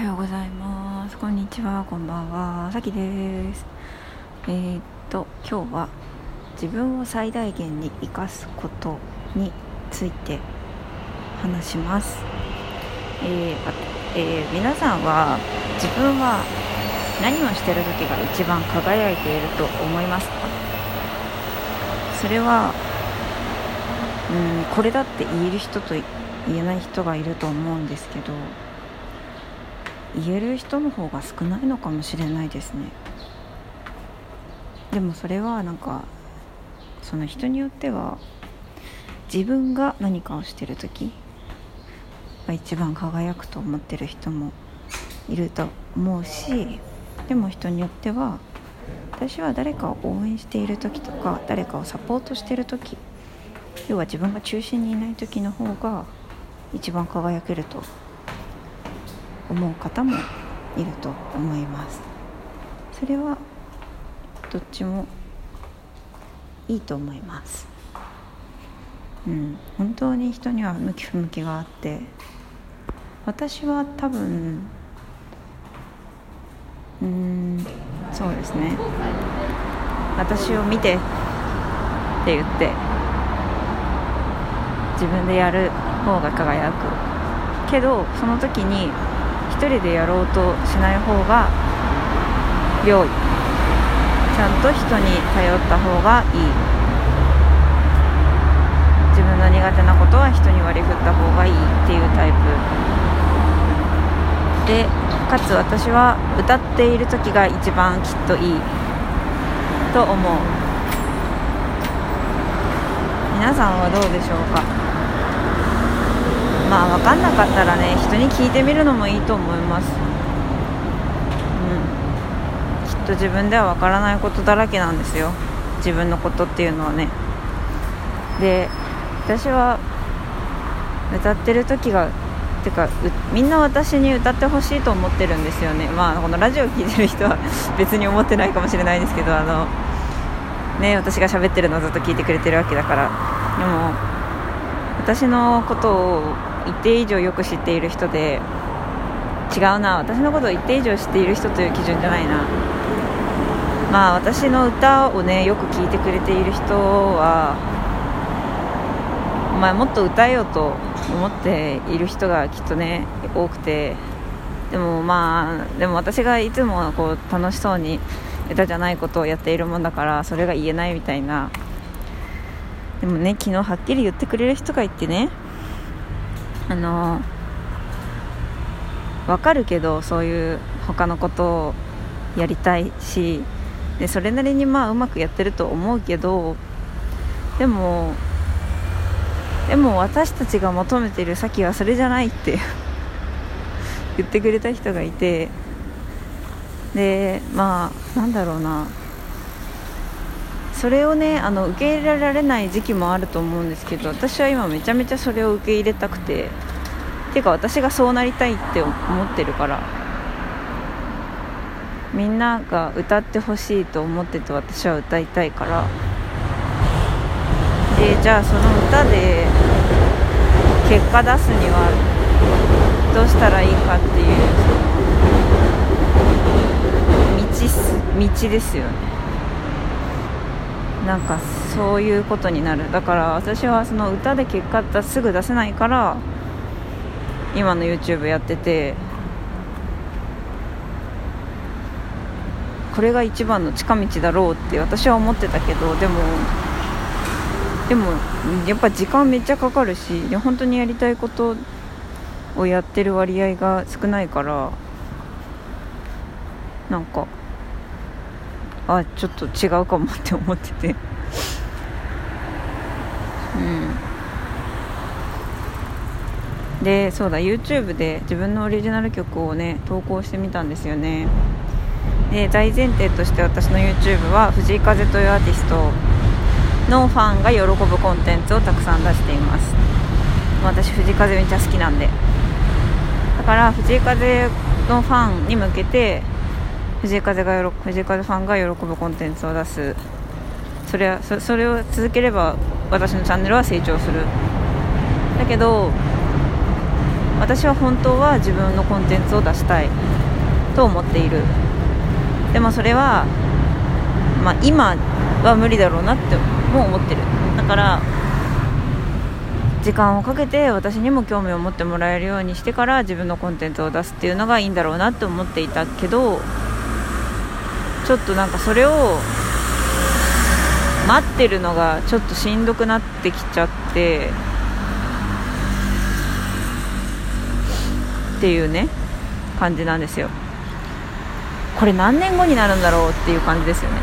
はようございます。こんにちは。こんばんは。さきです。えー、っと今日は自分を最大限に生かすことについて話します。えーえー、皆さんは自分は何をしてる時が一番輝いていると思いますか？それはうんこれだって言える人と言えない人がいると思うんですけど。言える人の方が少ないのかもしれないですね。でもそれはなんかその人によっては自分が何かをしてる時が一番輝くと思ってる人もいると思うしでも人によっては私は誰かを応援している時とか誰かをサポートしてる時要は自分が中心にいない時の方が一番輝けると思う方もいると思います。それはどっちもいいと思います。うん本当に人には向き不向きがあって私は多分うんそうですね。私を見てって言って自分でやる方が輝く。けどその時に人でやろうとしない方が良いちゃんと人に頼った方がいい自分の苦手なことは人に割り振った方がいいっていうタイプ。でかつ私は歌っている時が一番きっといいと思う。皆さんはどうでしょうか？まあ分かんなかったらね人に聞いてみるのもいいと思います。うん。きっと自分では分からないことだらけなんですよ。自分のことっていうのはね。で私は歌ってる時がてかみんな私に歌ってほしいと思ってるんですよね。まあこのラジオ聴いてる人は 別に思ってないかもしれないですけどあのね私が喋ってるのずっと聞いてくれてるわけだから。でも私のことを一定以上よく知っている人で違うな私のことを一定以上知っている人という基準じゃないな。まあ私の歌をねよく聴いてくれている人はお前もっと歌えよと思っている人がきっとね多くて。でもまあでも私がいつもこう楽しそうに歌じゃないことをやっているもんだからそれが言えないみたいな。でもね昨日はっきり言ってくれる人がいてねあの分かるけどそういう他のことをやりたいしでそれなりにまあうまくやってると思うけどでもでも私たちが求めてる先はそれじゃないって 言ってくれた人がいてでまあなんだろうな。それをねあの受け入れられない時期もあると思うんですけど私は今めちゃめちゃそれを受け入れたくてていうか私がそうなりたいって思ってるからみんなが歌ってほしいと思ってて私は歌いたいから。でじゃあその歌で結果出すにはどうしたらいいかっていうその道道ですよね。なんかそういうことになる。だから私はその歌で結果出すぐ出せないから今の YouTube やっててこれが一番の近道だろうって私は思ってたけどでもでもやっぱ時間めっちゃかかるし本当にやりたいことをやってる割合が少ないからなんかあちょっと違うかもって思ってて。うん。でそうだ YouTube で自分のオリジナル曲をね投稿してみたんですよね。で大前提として私の YouTube は藤井風というアーティストのファンが喜ぶコンテンツをたくさん出しています。私藤井風めっちゃ好きなんで。だから藤井風のファンに向けて藤井風が藤井風ファンが喜ぶコンテンツを出す。それはそれを続ければ私のチャンネルは成長する。だけど私は本当は自分のコンテンツを出したい。と思っている。でもそれは、まあ、今は無理だろうなっても思ってる。だから時間をかけて私にも興味を持ってもらえるようにしてから自分のコンテンツを出すっていうのがいいんだろうなって思っていたけどちょっとなんかそれを待ってるのがちょっとしんどくなってきちゃってっていうね感じなんですよ。これ何年後になるんだろうっていう感じですよね。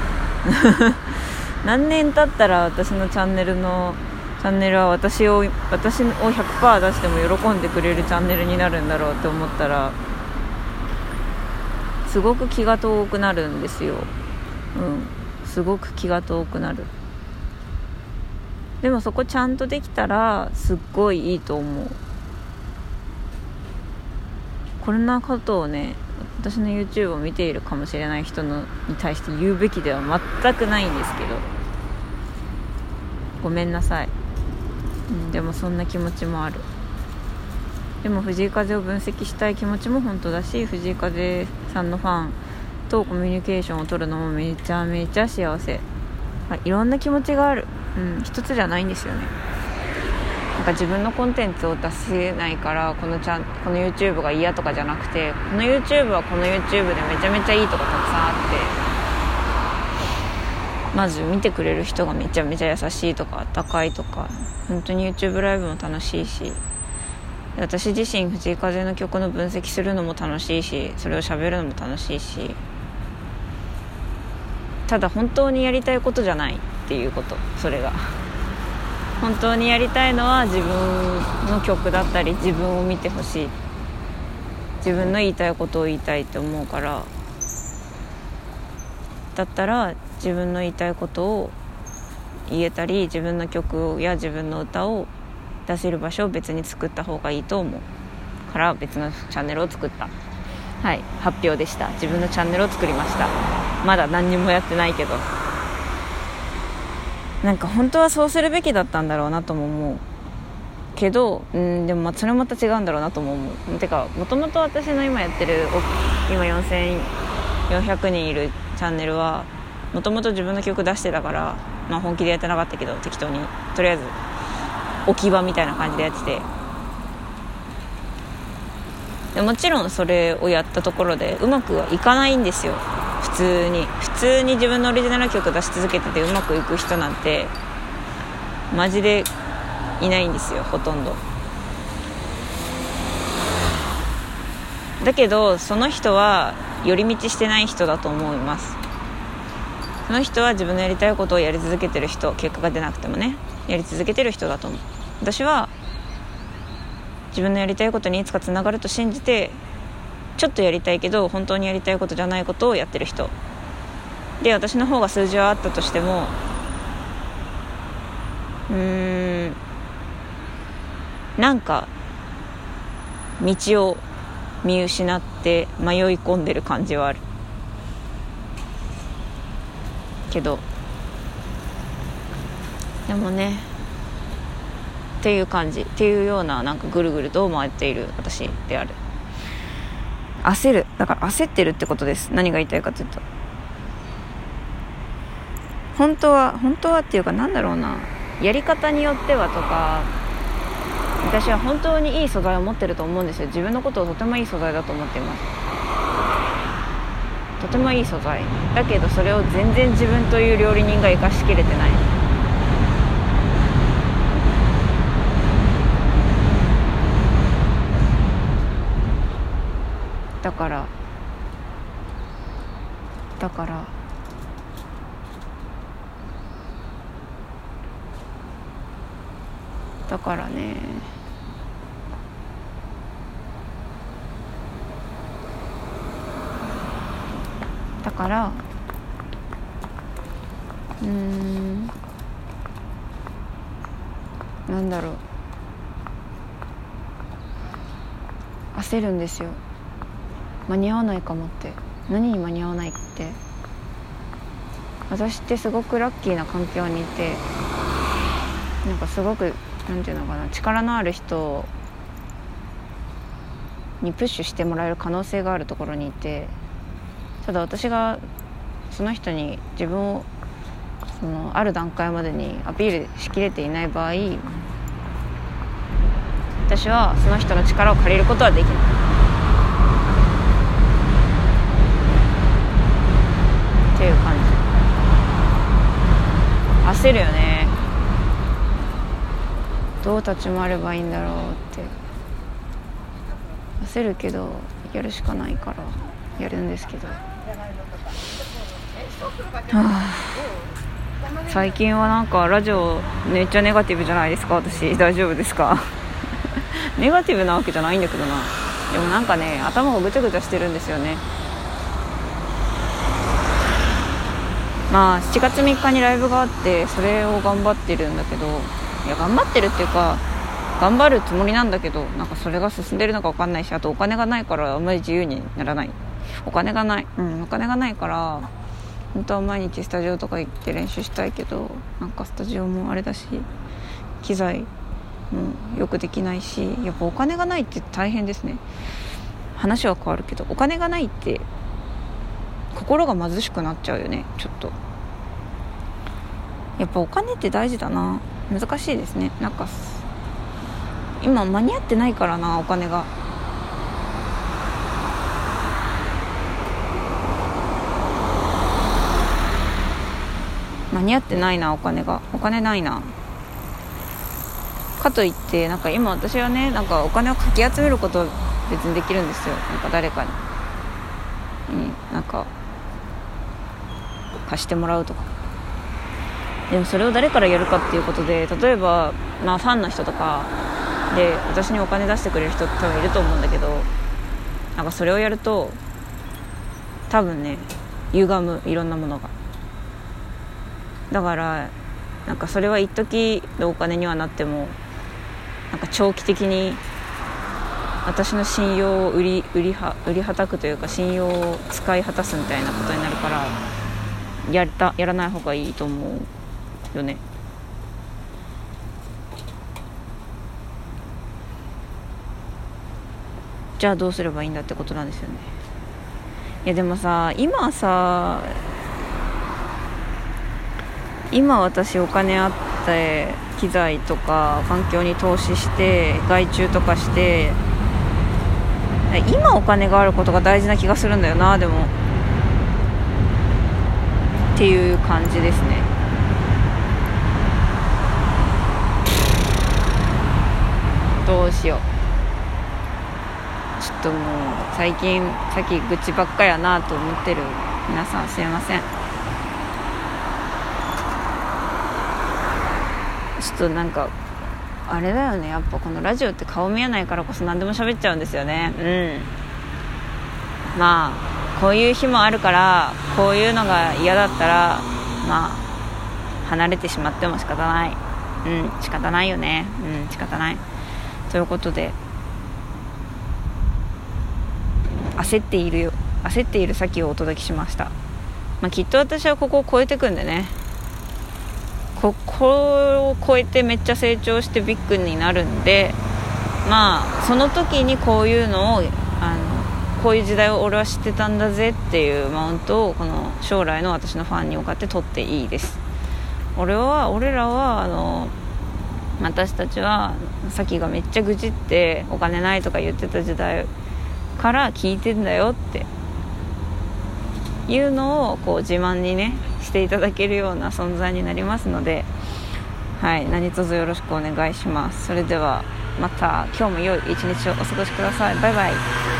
何年経ったら私のチャンネルのチャンネルは私を私を100%出しても喜んでくれるチャンネルになるんだろうって思ったらすごく気が遠くなるんですよ。うん。すごく気が遠くなる。でもそこちゃんとできたらすっごいいいと思う。こんなことをね私の YouTube を見ているかもしれない人のに対して言うべきでは全くないんですけど。ごめんなさい。うん、でもそんな気持ちもある。でも藤井風を分析したい気持ちも本当だし藤井風さんのファンとコミュニケーションを取るのもめちゃめちゃ幸せ、まあいろんな気持ちがある、うん、一つじゃないんですよね。なんか自分のコンテンツを出せないからこのチャンこの YouTube が嫌とかじゃなくてこの YouTube はこの YouTube でめちゃめちゃいいとこたくさんあってまず見てくれる人がめちゃめちゃ優しいとか温かいとか本当に YouTube ライブも楽しいし私自身藤井風の曲の分析するのも楽しいしそれを喋るのも楽しいしただ本当にやりたいことじゃないっていうことそれが。本当にやりたいのは自分の曲だったり自分を見てほしい。自分の言いたいことを言いたいって思うから。だったら自分の言いたいことを言えたり自分の曲や自分の歌を出せる場所を別に作った方がいいと思うから別のチャンネルを作った。はい発表でした。自分のチャンネルを作りました。まだ何にもやってないけど。なんか本当はそうするべきだったんだろうなとも思う。けどうんでもまあそれもまた違うんだろうなとも思う。てかもともと私の今やってる今4400人いるチャンネルはもともと自分の曲出してたから、まあ、本気でやってなかったけど適当に。とりあえず置き場みたいな感じでやってて。でもちろんそれをやったところでうまくはいかないんですよ。普通に。普通に自分のオリジナル曲出し続けててうまくいく人なんてマジでいないんですよほとんど。だけどその人は寄り道してない人だと思います。その人は自分のやりたいことをやり続けてる人結果が出なくてもね。やり続けてる人だと思う。私は自分のやりたいことにいつかつながると信じてちょっとやりたいけど本当にやりたいことじゃないことをやってる人。で私の方が数字はあったとしてもうーんなんか道を見失って迷い込んでる感じはある。けどでもねっていう感じっていうようななんかぐるぐると回っている私である。焦る。だから焦ってるってことです。何が言いたいかというと。本当は本当はっていうかなんだろうな。やり方によってはとか私は本当にいい素材を持ってると思うんですよ。自分のことをとてもいい素材だと思っています。とてもいい素材。だけどそれを全然自分という料理人が生かしきれてない。だから。だから。だからね。だから。うん。なんだろう。焦るんですよ。間に合わないかもって。何に間に合わないって。私ってすごくラッキーな環境にいてなんかすごくなんていうのかな力のある人にプッシュしてもらえる可能性があるところにいてただ私がその人に自分をそのある段階までにアピールしきれていない場合私はその人の力を借りることはできないっていう感じ焦るよねどう立ち回ればいいんだろうって。焦るけどやるしかないからやるんですけど。はあ。最近はなんかラジオめっちゃネガティブじゃないですか？私大丈夫ですか？ネガティブなわけじゃないんだけどな。でもなんかね頭がぐちゃぐちゃしてるんですよね。まあ7月3日にライブがあってそれを頑張ってるんだけどいや頑張ってるっていうか頑張るつもりなんだけどなんかそれが進んでるのか分かんないしあとお金がないからあんまり自由にならない。お金がない。うんお金がないから本当は毎日スタジオとか行って練習したいけどなんかスタジオもあれだし機材もよくできないしやっぱお金がないって大変ですね。話は変わるけどお金がないって心が貧しくなっちゃうよねちょっと。やっぱお金って大事だな。難しいですね。なんか今間に合ってないからなお金が。間に合ってないなお金が。お金ないな。かといってなんか今私はねなんかお金をかき集めること別にできるんですよ。なんか誰かに、うん、なんか貸してもらうとか。でもそれを誰からやるかっていうことで例えば、まあ、ファンの人とかで私にお金出してくれる人多分いると思うんだけどなんかそれをやると多分ね歪むいろんなものが。だからなんかそれは一時のお金にはなってもなんか長期的に私の信用を売り売りは売りはたくというか信用を使い果たすみたいなことになるからやったやらない方がいいと思う。よね。じゃあどうすればいいんだってことなんですよね。いやでもさ今さ今私お金あって機材とか環境に投資して外注とかして今お金があることが大事な気がするんだよなでも。っていう感じですね。どうしよう。ちょっともう最近さっき愚痴ばっかやなと思ってる皆さんすいません。ちょっとなんかあれだよね。やっぱこのラジオって顔見えないからこそ何でも喋っちゃうんですよね。うん。まあこういう日もあるからこういうのが嫌だったらまあ離れてしまっても仕方ない。うん仕方ないよね。うん仕方ないということで焦っているよ焦っている先をお届けしました、まあ、きっと私はここを超えてくんでね。ここを超えてめっちゃ成長してビッグになるんでまあその時にこういうのをあのこういう時代を俺は知ってたんだぜっていうマウントをこの将来の私のファンに向かって取っていいです。俺は俺らはあの私たちはさっきがめっちゃ愚痴ってお金ないとか言ってた時代から聞いてんだよっていうのをこう自慢にねしていただけるような存在になりますのではい何卒よろしくお願いします。それではまた今日も良い一日をお過ごしください。バイバイ。